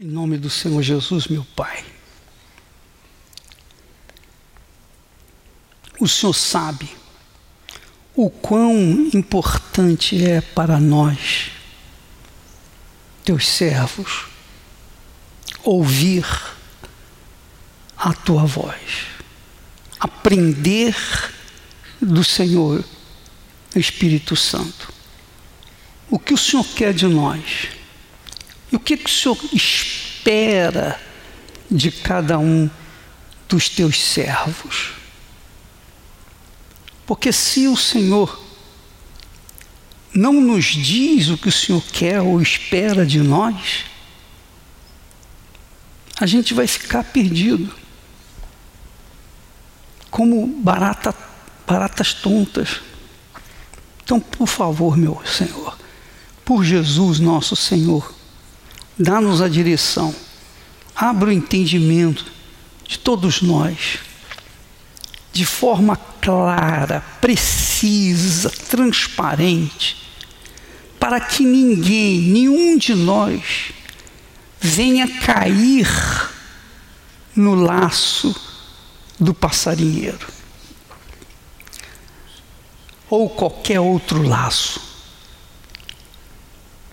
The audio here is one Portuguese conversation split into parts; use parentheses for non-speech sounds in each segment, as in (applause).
Em nome do Senhor Jesus, meu Pai. O Senhor sabe o quão importante é para nós, teus servos, ouvir a tua voz, aprender do Senhor Espírito Santo. O que o Senhor quer de nós? E o que, que o Senhor espera de cada um dos teus servos? Porque se o Senhor não nos diz o que o Senhor quer ou espera de nós, a gente vai ficar perdido. Como barata, baratas tontas. Então, por favor, meu Senhor, por Jesus, nosso Senhor, dá-nos a direção, abra o entendimento de todos nós, de forma clara, precisa, transparente, para que ninguém, nenhum de nós, venha cair no laço do passarinheiro ou qualquer outro laço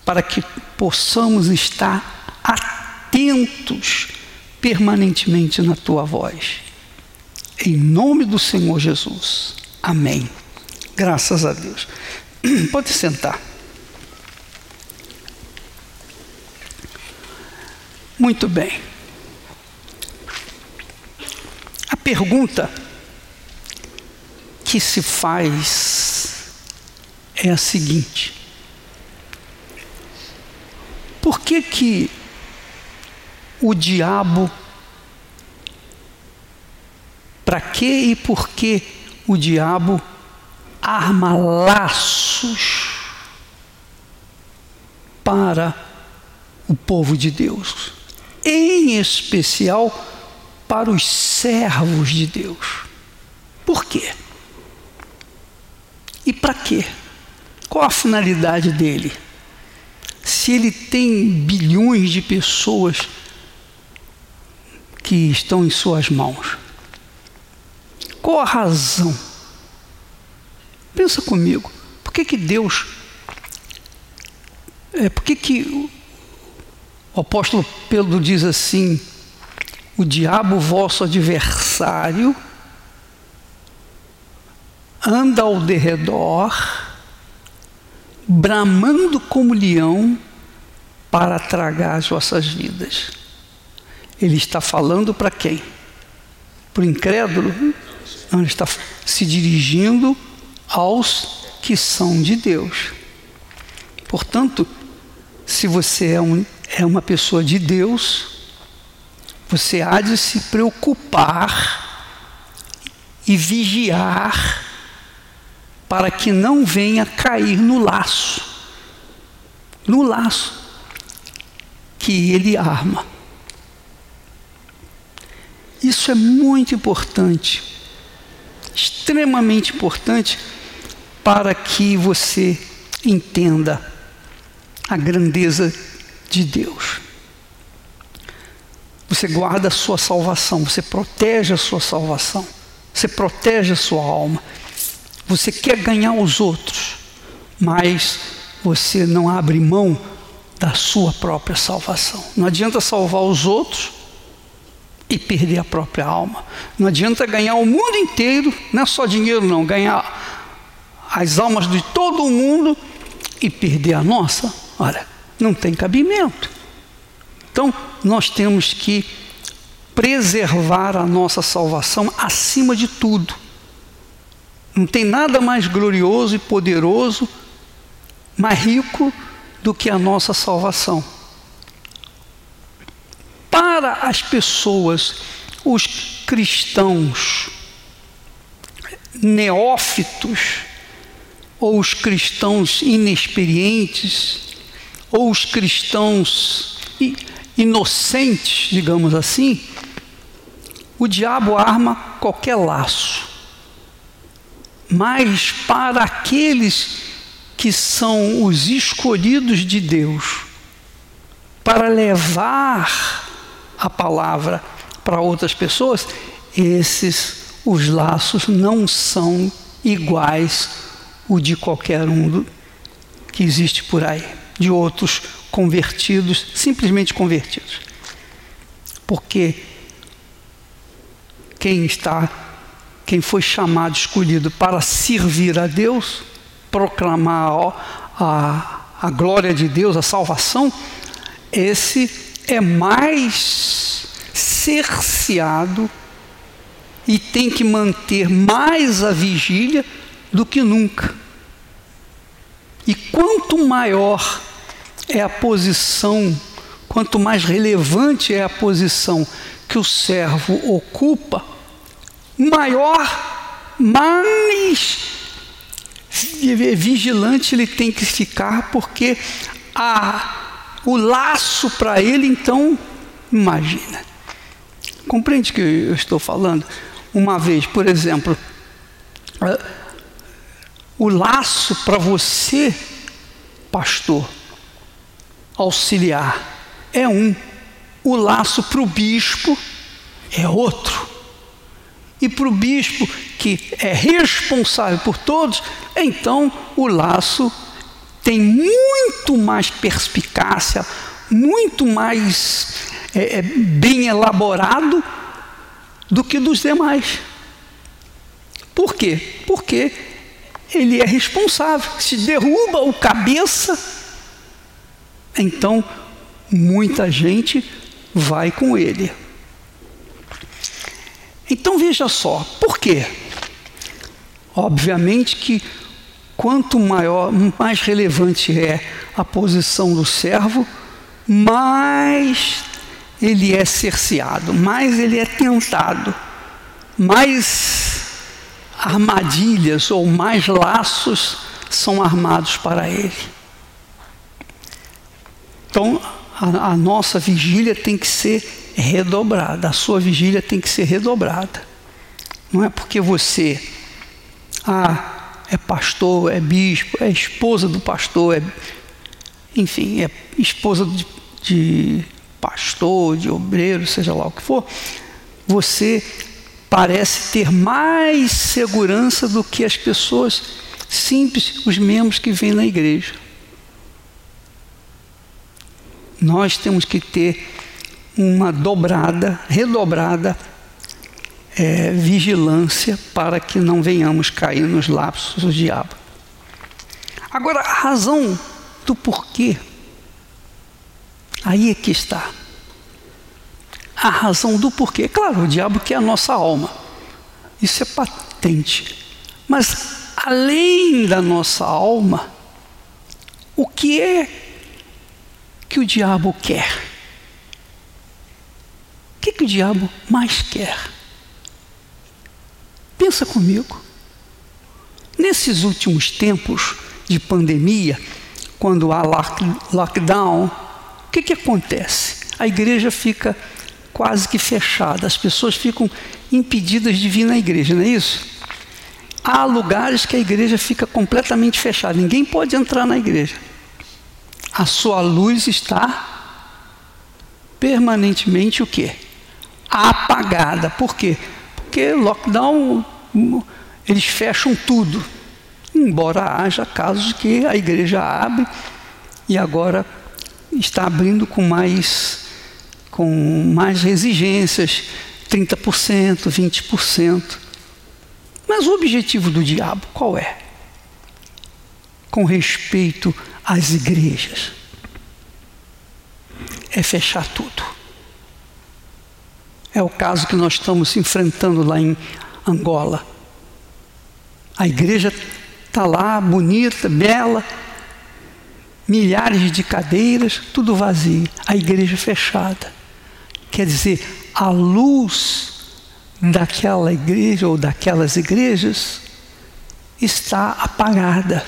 para que possamos estar atentos permanentemente na tua voz. Em nome do Senhor Jesus. Amém. Graças a Deus. (clears throat) Pode sentar. Muito bem. A pergunta que se faz é a seguinte: por que que o diabo para que e por que o diabo arma laços para o povo de Deus, em especial para os servos de Deus. Por quê? E para quê? Qual a finalidade dele? Se ele tem bilhões de pessoas que estão em suas mãos? Qual a razão? Pensa comigo. Por que, que Deus. É, por que, que o apóstolo Pedro diz assim: o diabo, vosso adversário, anda ao derredor bramando como leão para tragar as vossas vidas. Ele está falando para quem? Para o incrédulo? Não, ele está se dirigindo aos que são de Deus. Portanto, se você é, um, é uma pessoa de Deus, você há de se preocupar e vigiar para que não venha cair no laço, no laço que ele arma. Isso é muito importante, extremamente importante para que você entenda a grandeza de Deus. Você guarda a sua salvação, você protege a sua salvação, você protege a sua alma. Você quer ganhar os outros, mas você não abre mão da sua própria salvação. Não adianta salvar os outros e perder a própria alma. Não adianta ganhar o mundo inteiro, não é só dinheiro, não, ganhar as almas de todo o mundo e perder a nossa. Olha, não tem cabimento. Então, nós temos que preservar a nossa salvação acima de tudo. Não tem nada mais glorioso e poderoso, mais rico do que a nossa salvação. Para as pessoas, os cristãos neófitos, ou os cristãos inexperientes, ou os cristãos inocentes, digamos assim, o diabo arma qualquer laço mas para aqueles que são os escolhidos de Deus, para levar a palavra para outras pessoas, esses os laços não são iguais o de qualquer um que existe por aí, de outros convertidos, simplesmente convertidos. Porque quem está, quem foi chamado, escolhido para servir a Deus, proclamar a, a glória de Deus, a salvação, esse é mais cerceado e tem que manter mais a vigília do que nunca. E quanto maior é a posição, quanto mais relevante é a posição que o servo ocupa, maior, mais vigilante ele tem que ficar, porque a, o laço para ele, então, imagina. Compreende que eu estou falando? Uma vez, por exemplo, o laço para você, pastor, auxiliar, é um. O laço para o bispo é outro. E para o bispo, que é responsável por todos, então o laço tem muito mais perspicácia, muito mais é, é, bem elaborado do que dos demais. Por quê? Porque ele é responsável. Se derruba o cabeça, então muita gente vai com ele. Então veja só, por quê? Obviamente que quanto maior, mais relevante é a posição do servo, mais ele é cerceado, mais ele é tentado, mais armadilhas ou mais laços são armados para ele. Então, a, a nossa vigília tem que ser redobrada, a sua vigília tem que ser redobrada. Não é porque você ah, é pastor, é bispo, é esposa do pastor, é, enfim, é esposa de, de pastor, de obreiro, seja lá o que for, você parece ter mais segurança do que as pessoas simples, os membros que vêm na igreja. Nós temos que ter uma dobrada, redobrada é, vigilância para que não venhamos cair nos lapsos do diabo. Agora, a razão do porquê Aí é que está. A razão do porquê. Claro, o diabo quer a nossa alma. Isso é patente. Mas além da nossa alma, o que é que o diabo quer? O que, que o diabo mais quer? Pensa comigo. Nesses últimos tempos de pandemia, quando há lockdown, que, que acontece? A igreja fica quase que fechada, as pessoas ficam impedidas de vir na igreja, não é isso? Há lugares que a igreja fica completamente fechada, ninguém pode entrar na igreja. A sua luz está permanentemente o quê? Apagada. Por quê? Porque lockdown eles fecham tudo. Embora haja casos que a igreja abre e agora está abrindo com mais, com mais exigências, 30%, 20%. Mas o objetivo do diabo qual é? Com respeito às igrejas, é fechar tudo. É o caso que nós estamos enfrentando lá em Angola. A igreja está lá, bonita, bela, milhares de cadeiras, tudo vazio, a igreja fechada. Quer dizer, a luz daquela igreja ou daquelas igrejas está apagada.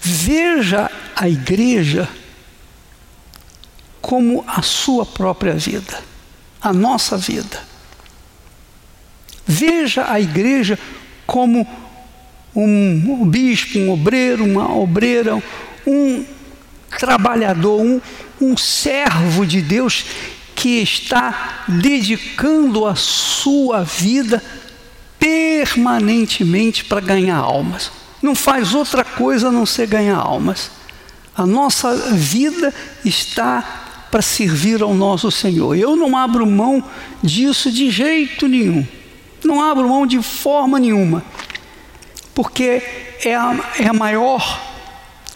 Veja a igreja como a sua própria vida, a nossa vida. Veja a igreja como um bispo, um obreiro, uma obreira, um trabalhador, um, um servo de Deus que está dedicando a sua vida permanentemente para ganhar almas. Não faz outra coisa a não ser ganhar almas. A nossa vida está para servir ao nosso Senhor. Eu não abro mão disso de jeito nenhum. Não abro mão de forma nenhuma. Porque é a, é a maior,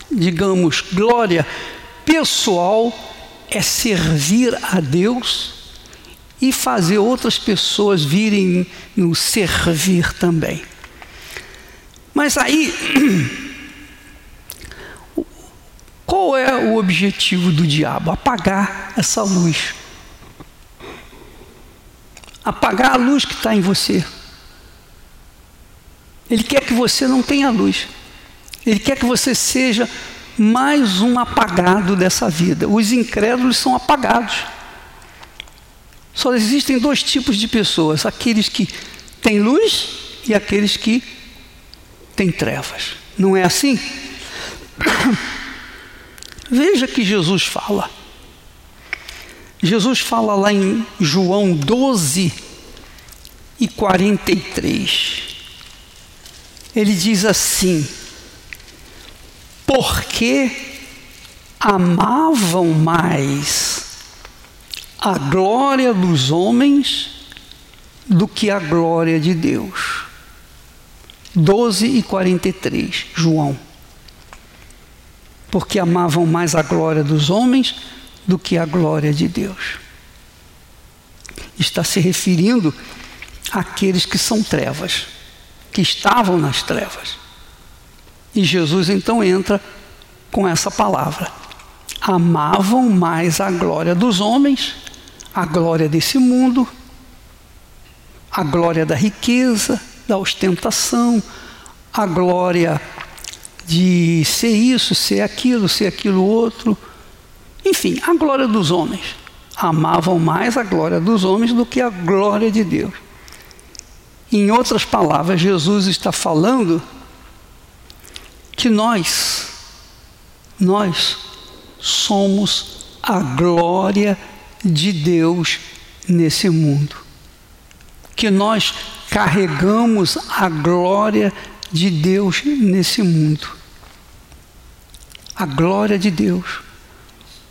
digamos, glória pessoal é servir a Deus e fazer outras pessoas virem nos servir também. Mas aí, (clears throat) qual é o objetivo do diabo? Apagar essa luz. Apagar a luz que está em você. Ele quer que você não tenha luz. Ele quer que você seja mais um apagado dessa vida. Os incrédulos são apagados. Só existem dois tipos de pessoas: aqueles que têm luz e aqueles que têm trevas. Não é assim? (coughs) Veja que Jesus fala. Jesus fala lá em João 12 e 43. Ele diz assim: porque amavam mais a glória dos homens do que a glória de Deus. 12 e 43, João. Porque amavam mais a glória dos homens do que a glória de Deus. Está se referindo àqueles que são trevas, que estavam nas trevas. E Jesus então entra com essa palavra. Amavam mais a glória dos homens, a glória desse mundo, a glória da riqueza, da ostentação, a glória de ser isso, ser aquilo, ser aquilo outro. Enfim, a glória dos homens. Amavam mais a glória dos homens do que a glória de Deus. Em outras palavras, Jesus está falando que nós, nós somos a glória de Deus nesse mundo. Que nós carregamos a glória de Deus nesse mundo. A glória de Deus.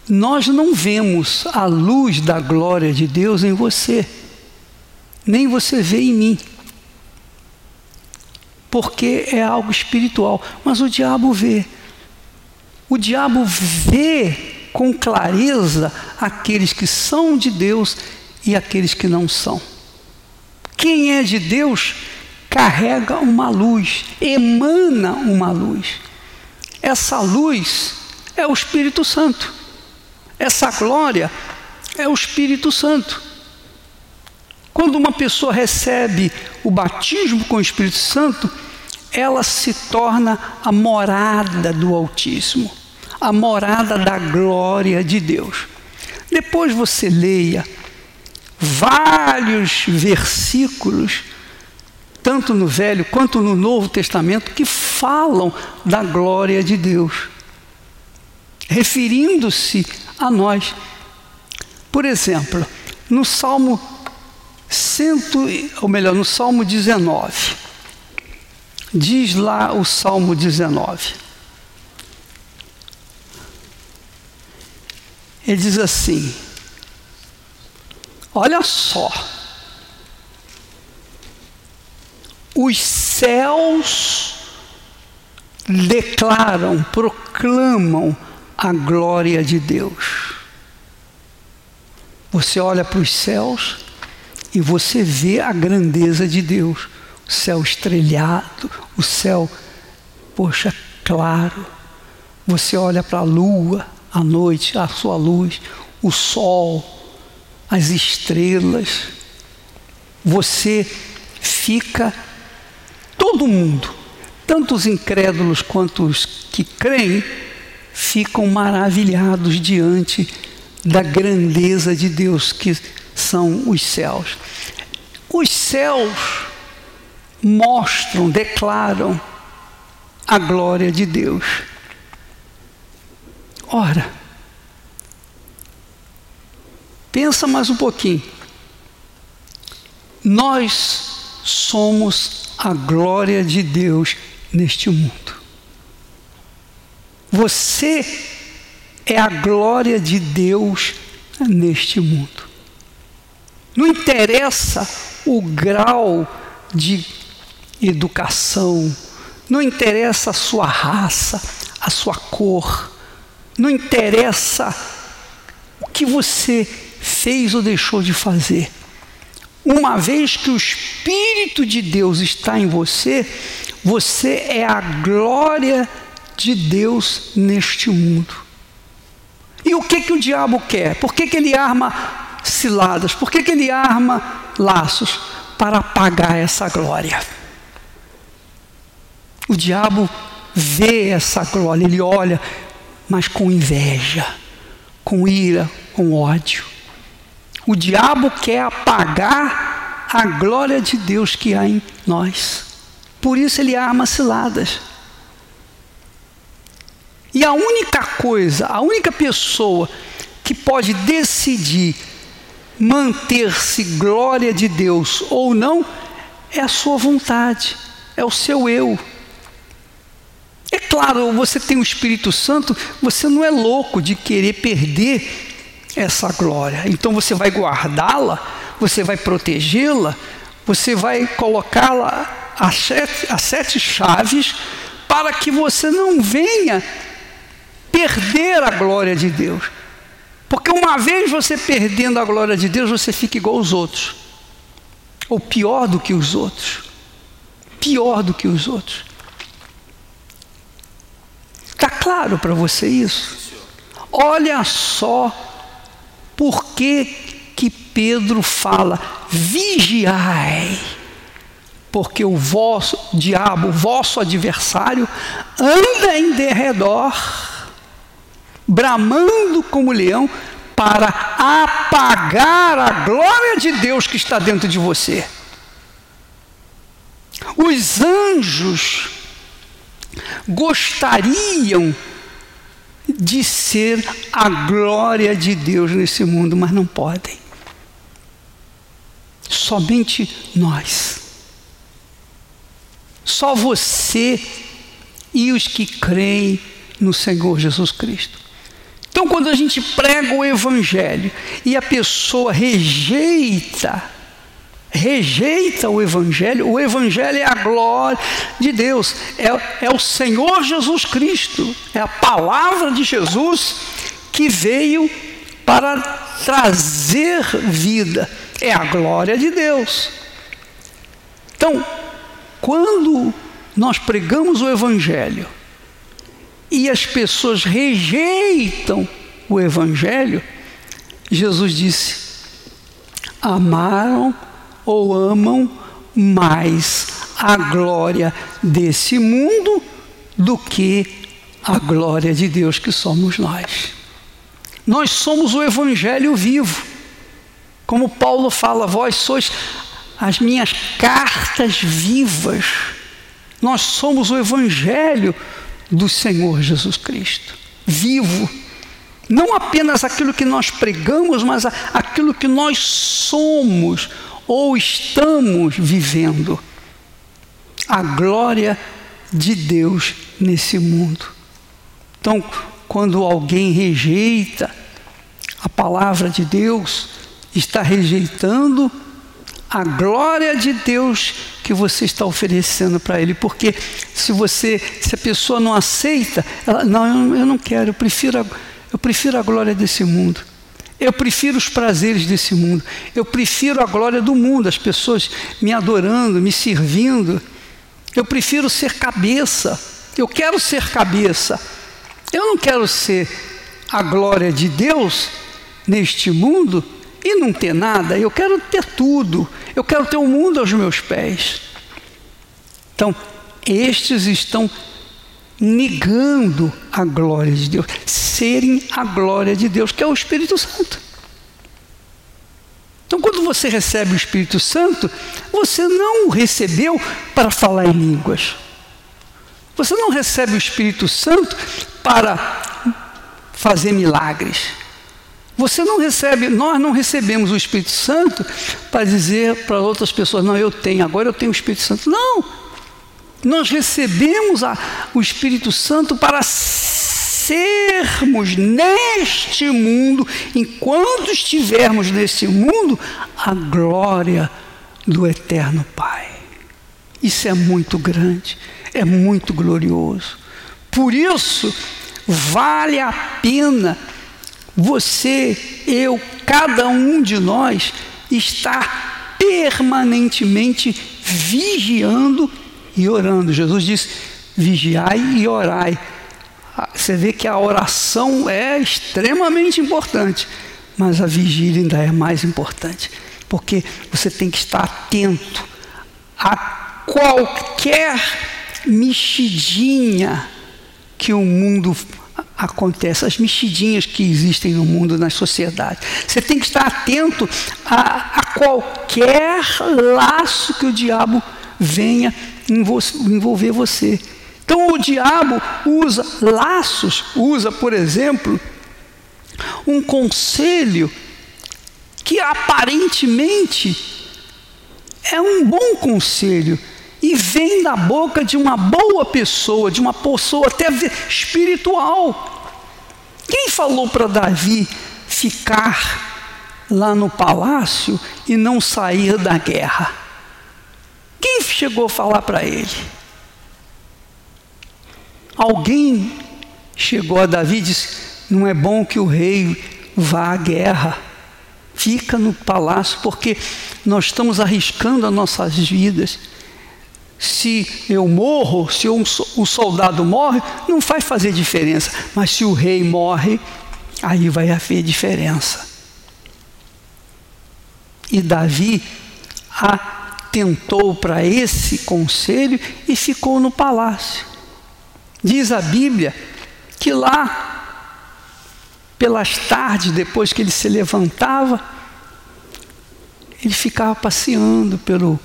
Nós não vemos a luz da glória de Deus em você, nem você vê em mim porque é algo espiritual. Mas o diabo vê. O diabo vê com clareza aqueles que são de Deus e aqueles que não são. Quem é de Deus carrega uma luz, emana uma luz. Essa luz é o Espírito Santo. Essa glória é o Espírito Santo. Quando uma pessoa recebe o batismo com o Espírito Santo, ela se torna a morada do Altíssimo, a morada da glória de Deus. Depois você leia vários versículos, tanto no Velho quanto no Novo Testamento, que falam da glória de Deus, referindo-se a nós. Por exemplo, no Salmo cento, ou melhor, no Salmo 19. Diz lá o Salmo 19. Ele diz assim: Olha só, os céus declaram, proclamam a glória de Deus. Você olha para os céus e você vê a grandeza de Deus. O céu estrelhado, o céu, poxa, claro. Você olha para a lua à noite, a sua luz, o sol, as estrelas. Você fica, todo mundo, tanto os incrédulos quanto os que creem, ficam maravilhados diante da grandeza de Deus que são os céus. Os céus mostram, declaram a glória de Deus. Ora, pensa mais um pouquinho. Nós somos a glória de Deus neste mundo. Você é a glória de Deus neste mundo. Não interessa o grau de educação, não interessa a sua raça, a sua cor, não interessa o que você fez ou deixou de fazer. Uma vez que o Espírito de Deus está em você, você é a glória de Deus neste mundo. E o que, que o diabo quer? Por que, que ele arma ciladas? Por que, que ele arma laços? Para apagar essa glória. O diabo vê essa glória, ele olha, mas com inveja, com ira, com ódio. O diabo quer apagar a glória de Deus que há em nós. Por isso ele arma ciladas. E a única coisa, a única pessoa que pode decidir manter-se glória de Deus ou não é a sua vontade, é o seu eu. É claro, você tem o Espírito Santo, você não é louco de querer perder essa glória. Então você vai guardá-la, você vai protegê-la, você vai colocá-la a sete, a sete chaves para que você não venha perder a glória de Deus. Porque uma vez você perdendo a glória de Deus, você fica igual aos outros. Ou pior do que os outros. Pior do que os outros. Está claro para você isso? Olha só por que, que Pedro fala: vigiai, porque o vosso diabo, o vosso adversário, anda em derredor bramando como leão, para apagar a glória de Deus que está dentro de você. Os anjos gostariam de ser a glória de Deus nesse mundo, mas não podem. Somente nós. Só você e os que creem no Senhor Jesus Cristo. Então, quando a gente prega o Evangelho e a pessoa rejeita, rejeita o Evangelho, o Evangelho é a glória de Deus, é, é o Senhor Jesus Cristo, é a palavra de Jesus que veio para trazer vida, é a glória de Deus. Então, quando nós pregamos o Evangelho, e as pessoas rejeitam o Evangelho, Jesus disse: amaram ou amam mais a glória desse mundo do que a glória de Deus que somos nós. Nós somos o Evangelho vivo. Como Paulo fala, vós sois as minhas cartas vivas. Nós somos o Evangelho do Senhor Jesus Cristo, vivo. Não apenas aquilo que nós pregamos, mas aquilo que nós somos ou estamos vivendo. A glória de Deus nesse mundo. Então, quando alguém rejeita a palavra de Deus, está rejeitando a glória de Deus que você está oferecendo para ele, porque se você, se a pessoa não aceita, ela, não, eu não quero, eu prefiro, a, eu prefiro a glória desse mundo. Eu prefiro os prazeres desse mundo. Eu prefiro a glória do mundo, as pessoas me adorando, me servindo. Eu prefiro ser cabeça. Eu quero ser cabeça. Eu não quero ser a glória de Deus neste mundo e não ter nada, eu quero ter tudo, eu quero ter o um mundo aos meus pés. Então, estes estão negando a glória de Deus, serem a glória de Deus, que é o Espírito Santo. Então, quando você recebe o Espírito Santo, você não o recebeu para falar em línguas. Você não recebe o Espírito Santo para fazer milagres. Você não recebe, nós não recebemos o Espírito Santo para dizer para outras pessoas, não, eu tenho, agora eu tenho o Espírito Santo. Não! Nós recebemos a, o Espírito Santo para sermos neste mundo, enquanto estivermos neste mundo, a glória do Eterno Pai. Isso é muito grande, é muito glorioso. Por isso, vale a pena você, eu, cada um de nós estar permanentemente vigiando e orando. Jesus disse: vigiai e orai. Ah, você vê que a oração é extremamente importante, mas a vigília ainda é mais importante, porque você tem que estar atento a qualquer mexidinha que o mundo acontece, as mexidinhas que existem no mundo, nas sociedades. Você tem que estar atento a, a qualquer laço que o diabo venha envolver você. Então o diabo usa laços, usa, por exemplo, um conselho que aparentemente é um bom conselho, e vem da boca de uma boa pessoa, de uma pessoa até espiritual. Quem falou para Davi ficar lá no palácio e não sair da guerra? Quem chegou a falar para ele? Alguém chegou a Davi e disse: Não é bom que o rei vá à guerra. Fica no palácio, porque nós estamos arriscando as nossas vidas se eu morro, se um, soldado morre, não vai fazer diferença. Mas se o rei morre, aí vai haver diferença. E Davi atentou para esse conselho e ficou no palácio. Diz a Bíblia que lá, pelas tardes, depois que ele se levantava, ele ficava passeando pelo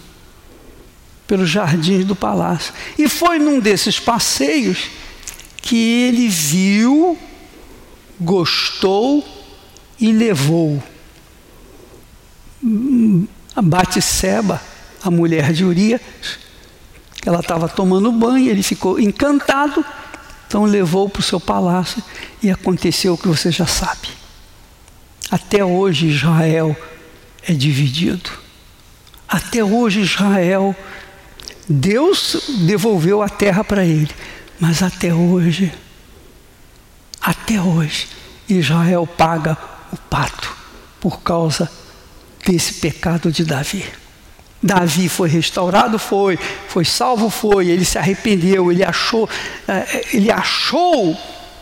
pelos jardins do palácio. E foi num desses passeios que ele viu, gostou e levou a Batisseba, a mulher de Urias, ela estava tomando banho, ele ficou encantado, então levou para o seu palácio e aconteceu o que você já sabe. Até hoje Israel é dividido. Até hoje Israel Deus devolveu a terra para ele, mas até hoje, até hoje, Israel paga o pato por causa desse pecado de Davi. Davi foi restaurado, foi, foi salvo, foi, ele se arrependeu, ele achou, eh, ele achou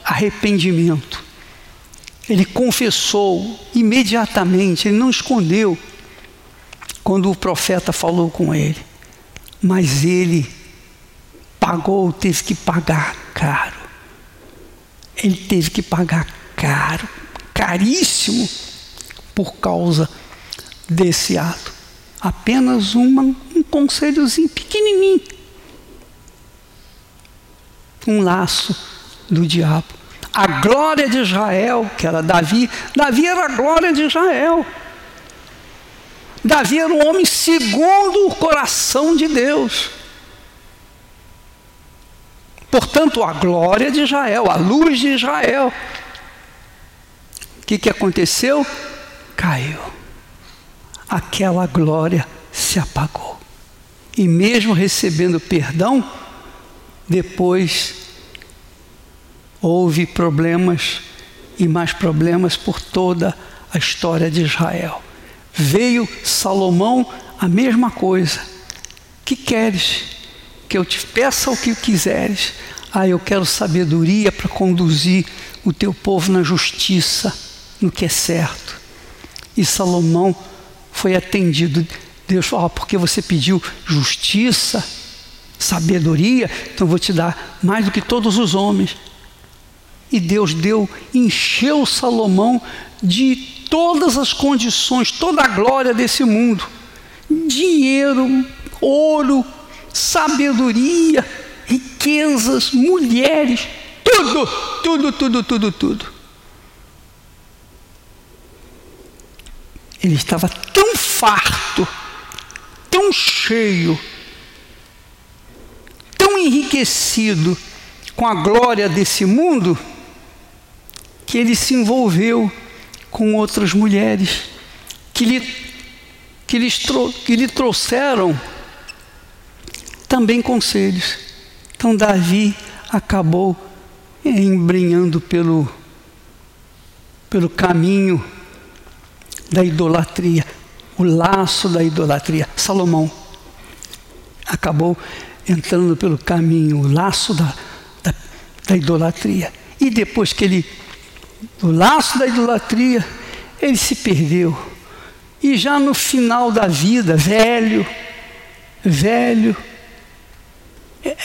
arrependimento. Ele confessou imediatamente, ele não escondeu quando o profeta falou com ele mas ele pagou, teve que pagar caro. Ele teve que pagar caro, caríssimo, por causa desse ato. Apenas uma, um conselhozinho pequenininho. Um laço do diabo. A glória de Israel, que era Davi, Davi era a glória de Israel. Davi era um homem segundo o coração de Deus. Portanto, a glória de Israel, a luz de Israel. O que, que aconteceu? Caiu. Aquela glória se apagou. E mesmo recebendo perdão, depois houve problemas e mais problemas por toda a história de Israel. Veio Salomão a mesma coisa. Que queres? Que eu te peça o que quiseres. Ah, eu quero sabedoria para conduzir o teu povo na justiça, no que é certo. E Salomão foi atendido. Deus falou: ah, porque você pediu justiça, sabedoria, então vou te dar mais do que todos os homens. E Deus deu, encheu Salomão de todas as condições, toda a glória desse mundo: dinheiro, ouro, sabedoria, riquezas, mulheres, tudo, tudo, tudo, tudo, tudo. Ele estava tão farto, tão cheio, tão enriquecido com a glória desse mundo, que ele se envolveu com outras mulheres que lhe, que lhe, que lhe trouxeram também conselhos. Então Davi acabou embrenhando pelo, pelo caminho da idolatria, o laço da idolatria. Salomão acabou entrando pelo caminho, o laço da, da, da idolatria. E depois que ele, o laço da idolatria, ele se perdeu. E já no final da vida, velho, velho,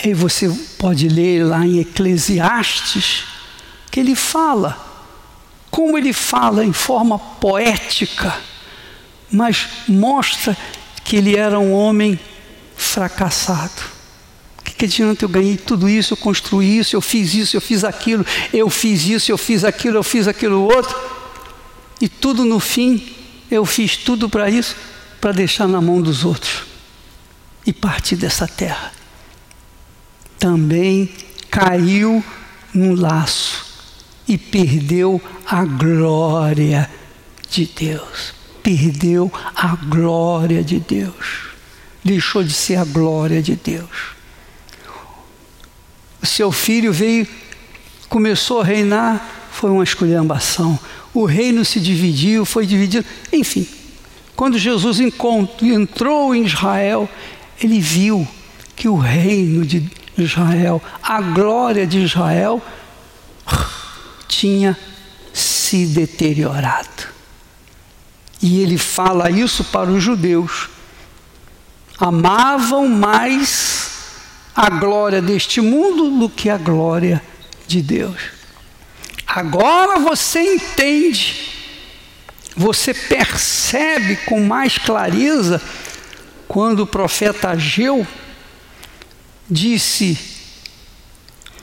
e você pode ler lá em Eclesiastes que ele fala, como ele fala em forma poética, mas mostra que ele era um homem fracassado. O que, adianta eu ganhei tudo isso, eu construí isso, eu fiz isso, eu fiz aquilo, eu fiz isso, eu fiz aquilo, eu fiz aquilo outro, e tudo no fim, eu fiz tudo para isso, para deixar na mão dos outros e partir dessa terra também caiu num laço e perdeu a glória de Deus. Perdeu a glória de Deus. Deixou de ser a glória de Deus. O seu filho veio, começou a reinar, foi uma esculhambação. O reino se dividiu, foi dividido. Enfim, quando Jesus entrou em Israel, ele viu que o reino de Israel, a glória de Israel tinha se deteriorado. E ele fala isso para os judeus. Amavam mais a glória deste mundo do que a glória de Deus. Agora você entende, você percebe com mais clareza quando o profeta Ageu disse: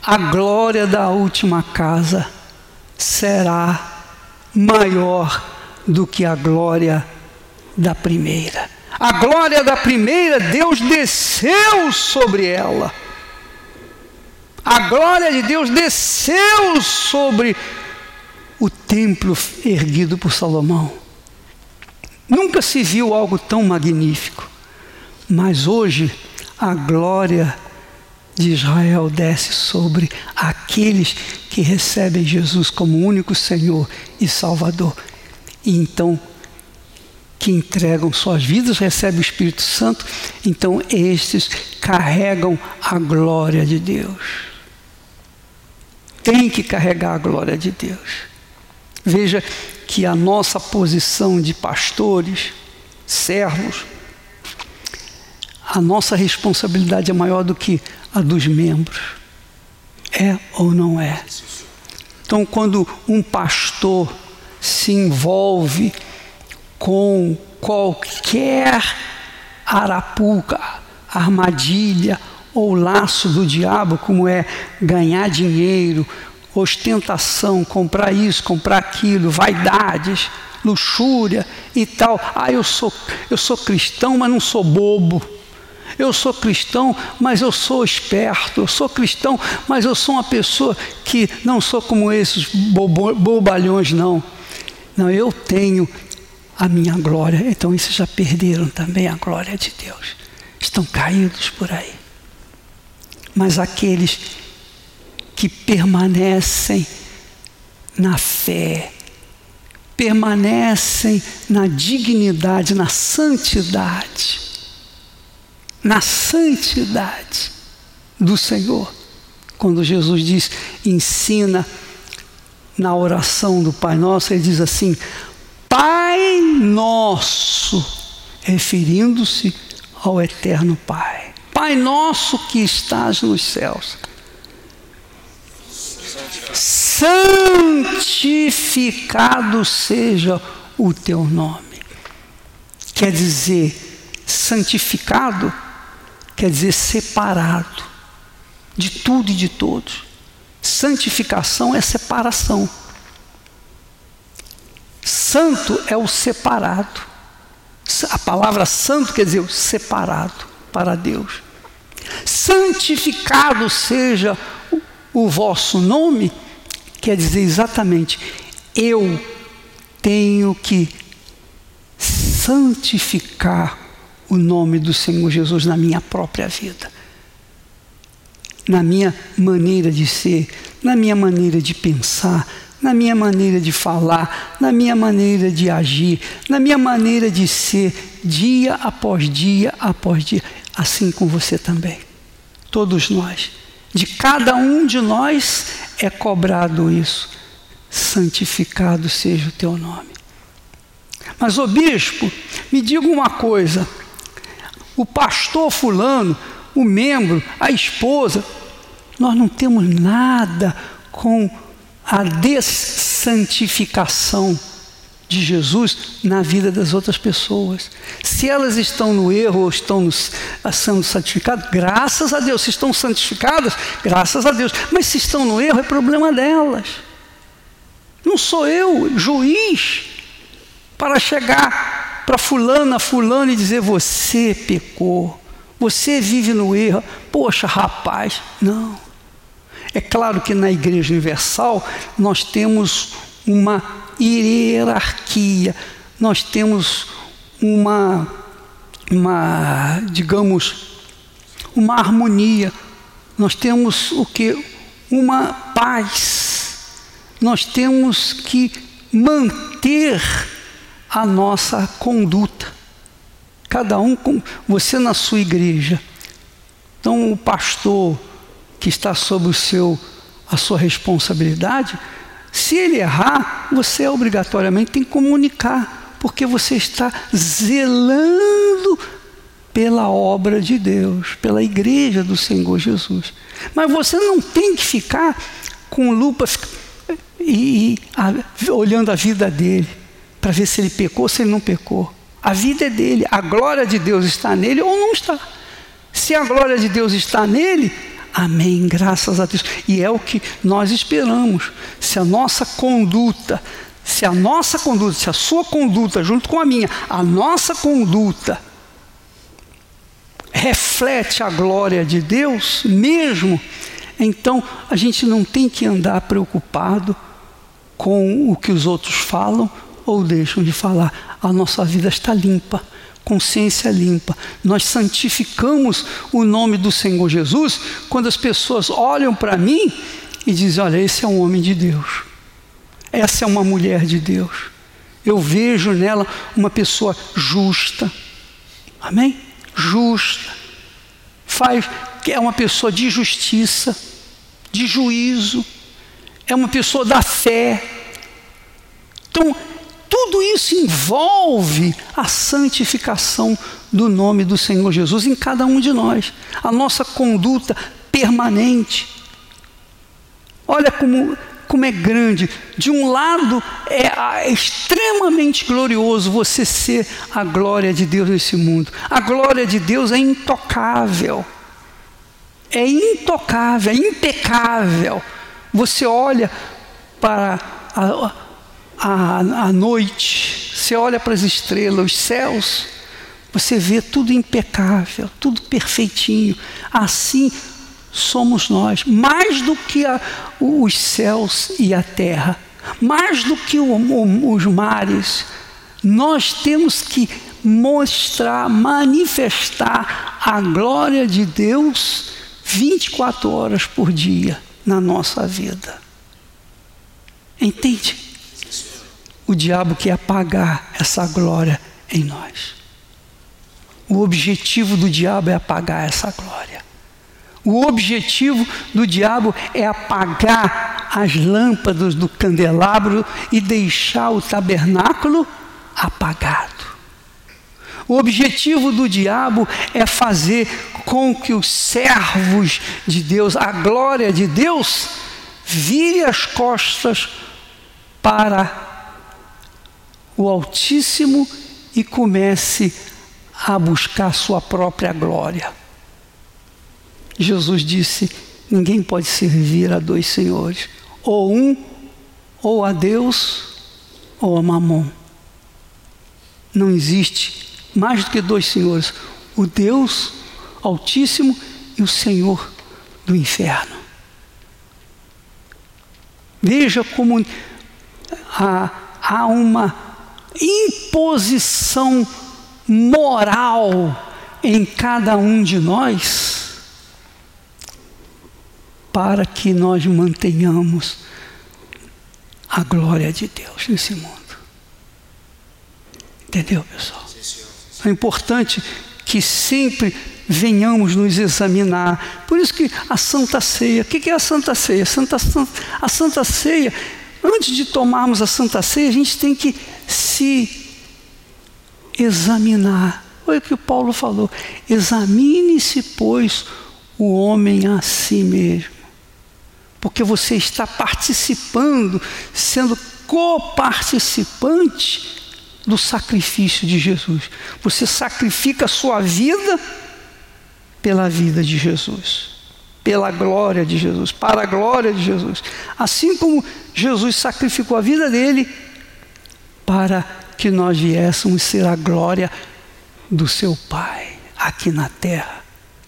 A glória da última casa será maior do que a glória da primeira. A glória da primeira, Deus desceu sobre ela. A glória de Deus desceu sobre o templo erguido por Salomão. Nunca se viu algo tão magnífico. Mas hoje a glória de Israel desce sobre aqueles que recebem Jesus como único Senhor e Salvador. E então, que entregam suas vidas, recebem o Espírito Santo, então estes carregam a glória de Deus. Tem que carregar a glória de Deus. Veja que a nossa posição de pastores, servos, a nossa responsabilidade é maior do que a dos membros. É ou não é? Então, quando um pastor se envolve com qualquer arapuca, armadilha ou laço do diabo, como é ganhar dinheiro, ostentação, comprar isso, comprar aquilo, vaidades, luxúria e tal. Ah, eu sou, eu sou cristão, mas não sou bobo. Eu sou cristão, mas eu sou esperto. Eu sou cristão, mas eu sou uma pessoa que não sou como esses bobalhões, não. Não, eu tenho a minha glória. Então, esses já perderam também a glória de Deus. Estão caídos por aí. Mas aqueles que permanecem na fé, permanecem na dignidade, na santidade, na santidade do Senhor. Quando Jesus diz, ensina na oração do Pai Nosso, ele diz assim: Pai Nosso, referindo-se ao Eterno Pai. Pai Nosso que estás nos céus. Santificado seja o teu nome. Quer dizer, santificado quer dizer separado de tudo e de todos. Santificação é separação. Santo é o separado. A palavra santo quer dizer o separado para Deus. Santificado seja o vosso nome, quer dizer exatamente, eu tenho que santificar o nome do Senhor Jesus na minha própria vida, na minha maneira de ser, na minha maneira de pensar, na minha maneira de falar, na minha maneira de agir, na minha maneira de ser, dia após dia após dia, assim com você também. Todos nós. De cada um de nós é cobrado isso. Santificado seja o teu nome. Mas, o bispo, me diga uma coisa: o pastor Fulano, o membro, a esposa, nós não temos nada com a dessantificação de Jesus na vida das outras pessoas. Se elas estão no erro ou estão sendo santificadas, graças a Deus. Se estão santificadas, graças a Deus. Mas se estão no erro, é problema delas. Não sou eu, juiz, para chegar para fulana, fulano e dizer: você pecou, você vive no erro. Poxa, rapaz, não. É claro que na Igreja Universal nós temos uma hierarquia, nós temos uma, uma digamos, uma harmonia, nós temos o que? Uma paz, nós temos que manter a nossa conduta. Cada um com você na sua igreja. Então o pastor que está sob o seu, a sua responsabilidade, se ele errar, você obrigatoriamente tem que comunicar, porque você está zelando pela obra de Deus, pela igreja do Senhor Jesus. Mas você não tem que ficar com lupa e, e a, olhando a vida dele para ver se ele pecou ou se ele não pecou. A vida é dele, a glória de Deus está nele ou não está. Se a glória de Deus está nele, Amém, graças a Deus. E é o que nós esperamos. Se a nossa conduta, se a nossa conduta, se a sua conduta, junto com a minha, a nossa conduta reflete a glória de Deus mesmo, então a gente não tem que andar preocupado com o que os outros falam ou deixam de falar. A nossa vida está limpa consciência limpa. Nós santificamos o nome do Senhor Jesus quando as pessoas olham para mim e dizem: Olha, esse é um homem de Deus, essa é uma mulher de Deus. Eu vejo nela uma pessoa justa, amém? Justa, faz, é uma pessoa de justiça, de juízo, é uma pessoa da fé. Então, tudo isso envolve a santificação do nome do Senhor Jesus em cada um de nós, a nossa conduta permanente. Olha como, como é grande. De um lado, é, é extremamente glorioso você ser a glória de Deus nesse mundo. A glória de Deus é intocável. É intocável, é impecável. Você olha para a, à, noite, você olha para as estrelas, os céus, você vê tudo impecável, tudo perfeitinho. Assim somos nós, mais do que a, os céus e a terra, mais do que o, o, os mares. Nós temos que mostrar, manifestar a glória de Deus 24 horas por dia na nossa vida. Entende? O diabo quer apagar essa glória em nós. O objetivo do diabo é apagar essa glória. O objetivo do diabo é apagar as lâmpadas do candelabro e deixar o tabernáculo apagado. O objetivo do diabo é fazer com que os servos de Deus, a glória de Deus, vire as costas para o Altíssimo e comece a buscar sua própria glória. Jesus disse: ninguém pode servir a dois senhores, ou um, ou a Deus, ou a Mamon. não existe mais do que dois senhores: o Deus Altíssimo e o Senhor do inferno. Veja como há, há uma imposição moral em cada um de nós para que nós mantenhamos a glória de Deus nesse mundo. Entendeu, pessoal? É importante que sempre venhamos nos examinar. Por isso que a Santa Ceia, o que é a Santa Ceia? A Santa, a Santa Ceia, antes de tomarmos a Santa Ceia, a gente tem que se examinar. Olha o que o Paulo falou: examine-se, pois, o homem a si mesmo. Porque você está participando, sendo coparticipante do sacrifício de Jesus. Você sacrifica a sua vida pela vida de Jesus, pela glória de Jesus, para a glória de Jesus. Assim como Jesus sacrificou a vida dele para que nós viéssemos ser a glória do seu Pai aqui na terra.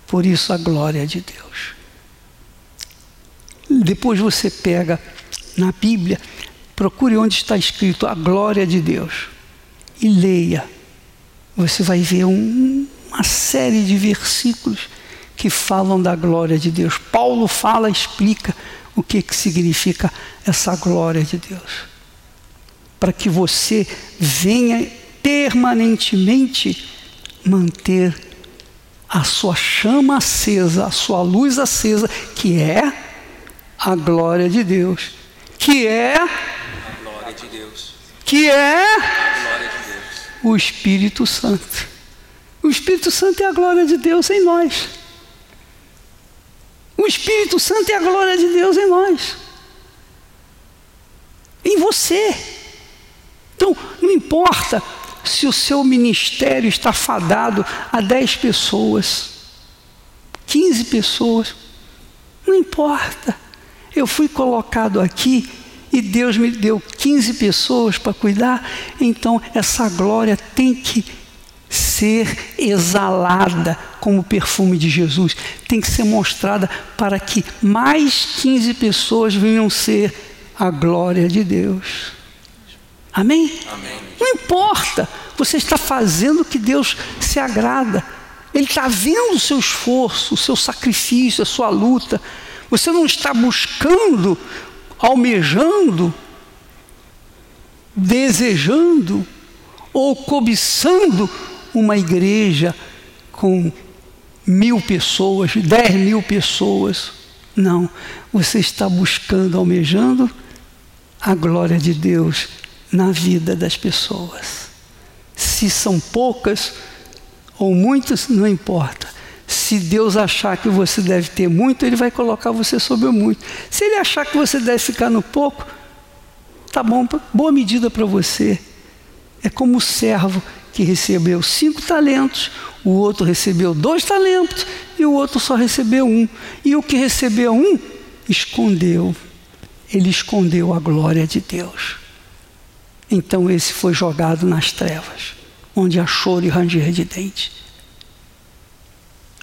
Por isso a glória de Deus. Depois você pega na Bíblia, procure onde está escrito a glória de Deus e leia. Você vai ver um, uma série de versículos que falam da glória de Deus. Paulo fala, explica o que, que significa essa glória de Deus. Para que você venha permanentemente manter a sua chama acesa, a sua luz acesa, que é a glória de Deus. Que é a glória de Deus. Que é a glória de Deus. o Espírito Santo. O Espírito Santo é a glória de Deus em nós. O Espírito Santo é a glória de Deus em nós. Em você. Então, não importa se o seu ministério está fadado a 10 pessoas, 15 pessoas, não importa. Eu fui colocado aqui e Deus me deu 15 pessoas para cuidar, então essa glória tem que ser exalada como perfume de Jesus, tem que ser mostrada para que mais 15 pessoas venham ser a glória de Deus. Amém? Amém. Não importa, você está fazendo o que Deus se agrada. Ele está vendo o seu esforço, o seu sacrifício, a sua luta. Você não está buscando, almejando, desejando ou cobiçando uma igreja com mil pessoas, dez mil pessoas. Não, você está buscando, almejando a glória de Deus na vida das pessoas. Se são poucas ou muitas, não importa. Se Deus achar que você deve ter muito, Ele vai colocar você sobre o muito. Se Ele achar que você deve ficar no pouco, tá bom, boa medida para você. É como o servo que recebeu cinco talentos, o outro recebeu dois talentos e o outro só recebeu um. E o que recebeu um, escondeu. Ele escondeu a glória de Deus. Então esse foi jogado nas trevas, onde há choro e ranger de dente.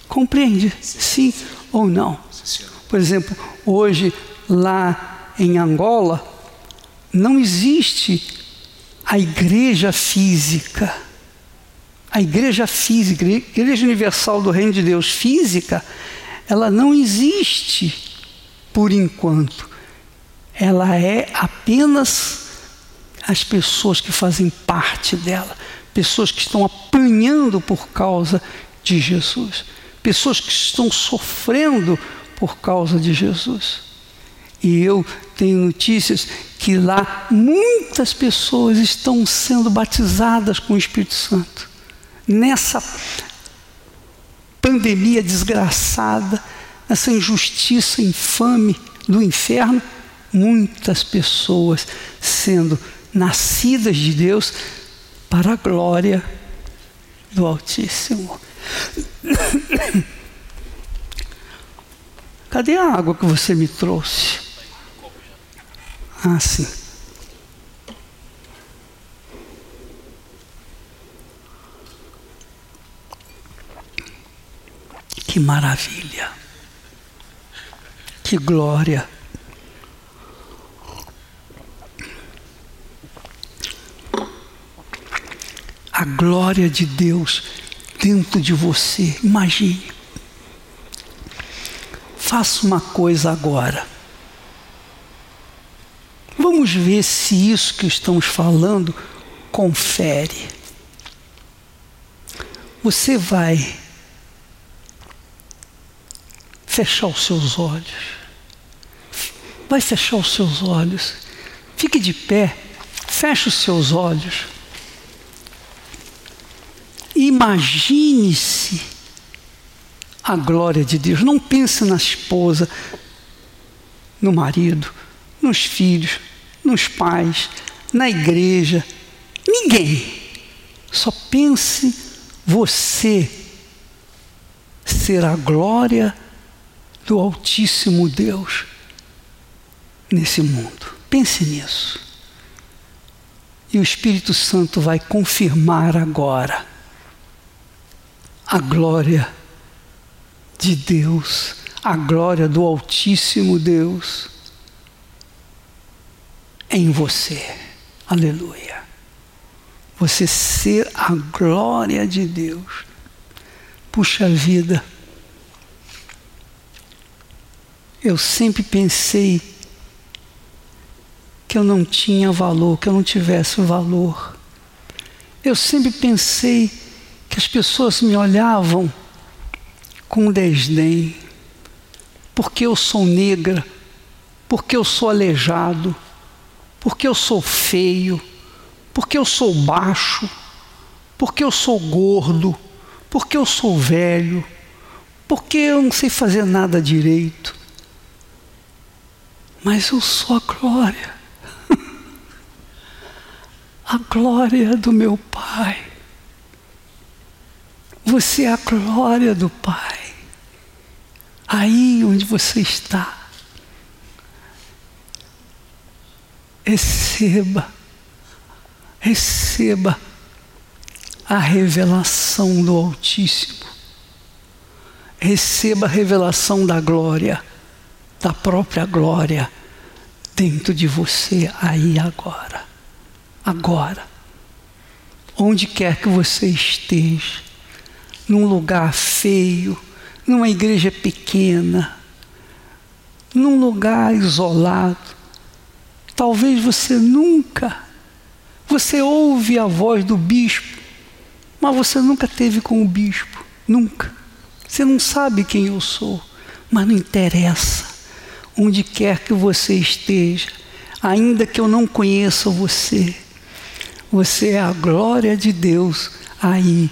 Compreende? Sim ou não? Por exemplo, hoje lá em Angola, não existe a igreja física a igreja física, a igreja universal do reino de Deus física, ela não existe por enquanto. Ela é apenas as pessoas que fazem parte dela, pessoas que estão apanhando por causa de Jesus, pessoas que estão sofrendo por causa de Jesus. E eu tenho notícias que lá muitas pessoas estão sendo batizadas com o Espírito Santo nessa pandemia desgraçada, essa injustiça infame do inferno, muitas pessoas sendo nascidas de Deus para a glória do Altíssimo. Cadê a água que você me trouxe? Ah, sim. Que maravilha. Que glória. A glória de Deus dentro de você. Imagine. Faça uma coisa agora. Vamos ver se isso que estamos falando confere. Você vai fechar os seus olhos. Vai fechar os seus olhos. Fique de pé. Feche os seus olhos. Imagine-se a glória de Deus. Não pense na esposa, no marido, nos filhos, nos pais, na igreja. Ninguém. Só pense você ser a glória do Altíssimo Deus nesse mundo. Pense nisso. E o Espírito Santo vai confirmar agora a glória de Deus, a glória do Altíssimo Deus em você. Aleluia. Você ser a glória de Deus. Puxa vida. Eu sempre pensei que eu não tinha valor, que eu não tivesse valor. Eu sempre pensei que as pessoas me olhavam com desdém, porque eu sou negra, porque eu sou aleijado, porque eu sou feio, porque eu sou baixo, porque eu sou gordo, porque eu sou velho, porque eu não sei fazer nada direito. Mas eu sou a glória, (laughs) a glória do meu Pai. Você é a glória do Pai. Aí onde você está. Receba, receba a revelação do Altíssimo. Receba a revelação da glória, da própria glória dentro de você aí agora. Agora. Onde quer que você esteja num lugar feio, numa igreja pequena, num lugar isolado. Talvez você nunca, você ouve a voz do bispo, mas você nunca teve com o bispo, nunca. Você não sabe quem eu sou, mas não interessa. Onde quer que você esteja, ainda que eu não conheça você, você é a glória de Deus aí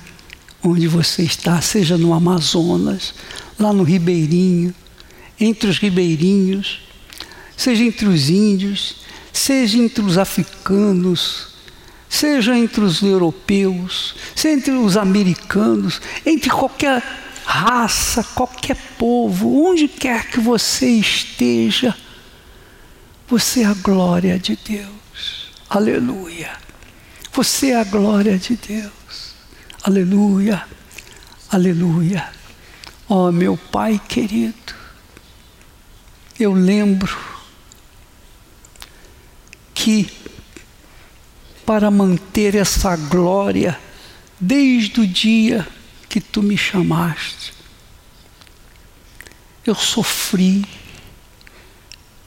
onde você está, seja no Amazonas, lá no Ribeirinho, entre os ribeirinhos, seja entre os índios, seja entre os africanos, seja entre os europeus, seja entre os americanos, entre qualquer raça, qualquer povo, onde quer que você esteja, você é a glória de Deus. Aleluia. Você é a glória de Deus. Aleluia, aleluia. Ó oh, meu Pai querido, eu lembro que para manter essa glória desde o dia que tu me chamaste, eu sofri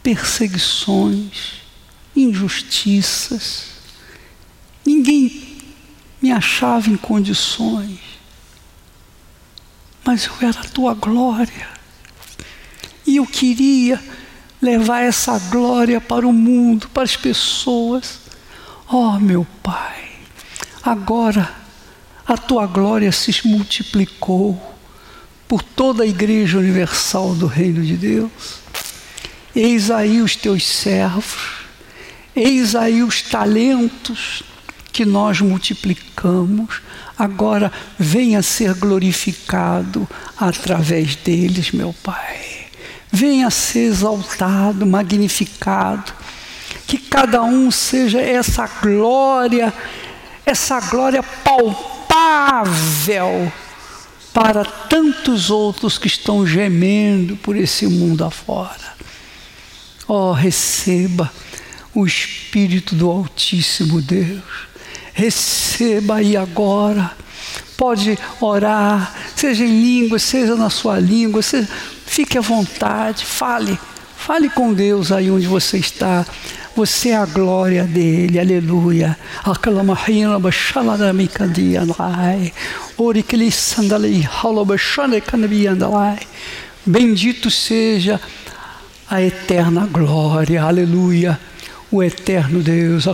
perseguições, injustiças. Ninguém me achava em condições, mas eu era a tua glória. E eu queria levar essa glória para o mundo, para as pessoas. Oh, meu Pai, agora a tua glória se multiplicou por toda a Igreja Universal do Reino de Deus. Eis aí os teus servos, eis aí os talentos, que nós multiplicamos, agora venha ser glorificado através deles, meu Pai. Venha ser exaltado, magnificado, que cada um seja essa glória, essa glória palpável para tantos outros que estão gemendo por esse mundo afora. Oh, receba o Espírito do Altíssimo Deus. Receba aí agora. Pode orar, seja em língua, seja na sua língua, seja, fique à vontade, fale, fale com Deus aí onde você está. Você é a glória dele, aleluia. Bendito seja a eterna glória, aleluia o eterno Deus.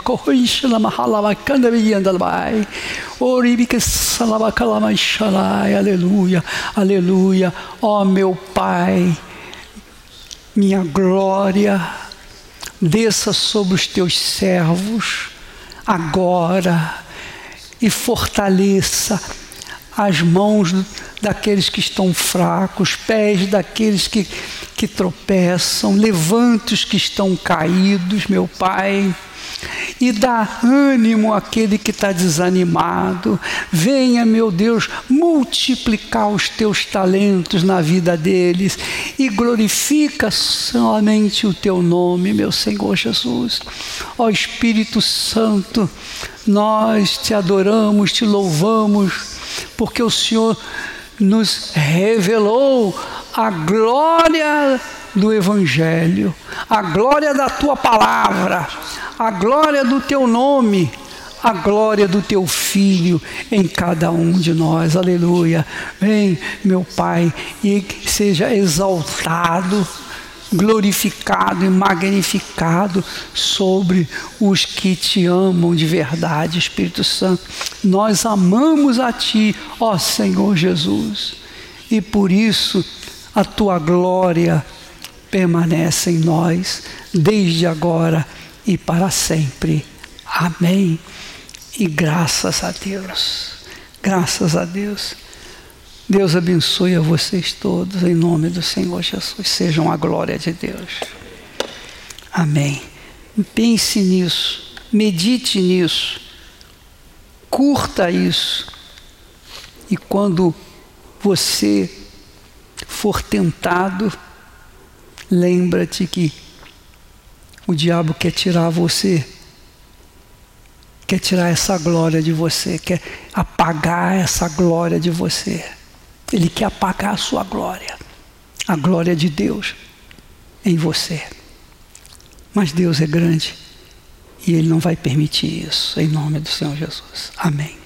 Aleluia, aleluia. Ó oh, meu Pai, minha glória, desça sobre os teus servos agora e fortaleça as mãos daqueles que estão fracos, pés daqueles que que tropeçam, levanta os que estão caídos, meu Pai, e dá ânimo àquele que está desanimado. Venha, meu Deus, multiplicar os teus talentos na vida deles e glorifica somente o teu nome, meu Senhor Jesus. Ó Espírito Santo, nós te adoramos, te louvamos, porque o Senhor nos revelou a glória do Evangelho, a glória da tua palavra, a glória do teu nome, a glória do teu filho em cada um de nós. Aleluia. Vem, meu Pai, e seja exaltado glorificado e magnificado sobre os que te amam de verdade, Espírito Santo. Nós amamos a Ti, ó Senhor Jesus, e por isso a Tua glória permanece em nós, desde agora e para sempre. Amém. E graças a Deus, graças a Deus. Deus abençoe a vocês todos, em nome do Senhor Jesus. Sejam a glória de Deus. Amém. Pense nisso, medite nisso, curta isso. E quando você for tentado, lembra-te que o diabo quer tirar você, quer tirar essa glória de você, quer apagar essa glória de você. Ele quer apagar a sua glória, a glória de Deus em você. Mas Deus é grande e Ele não vai permitir isso, em nome do Senhor Jesus. Amém.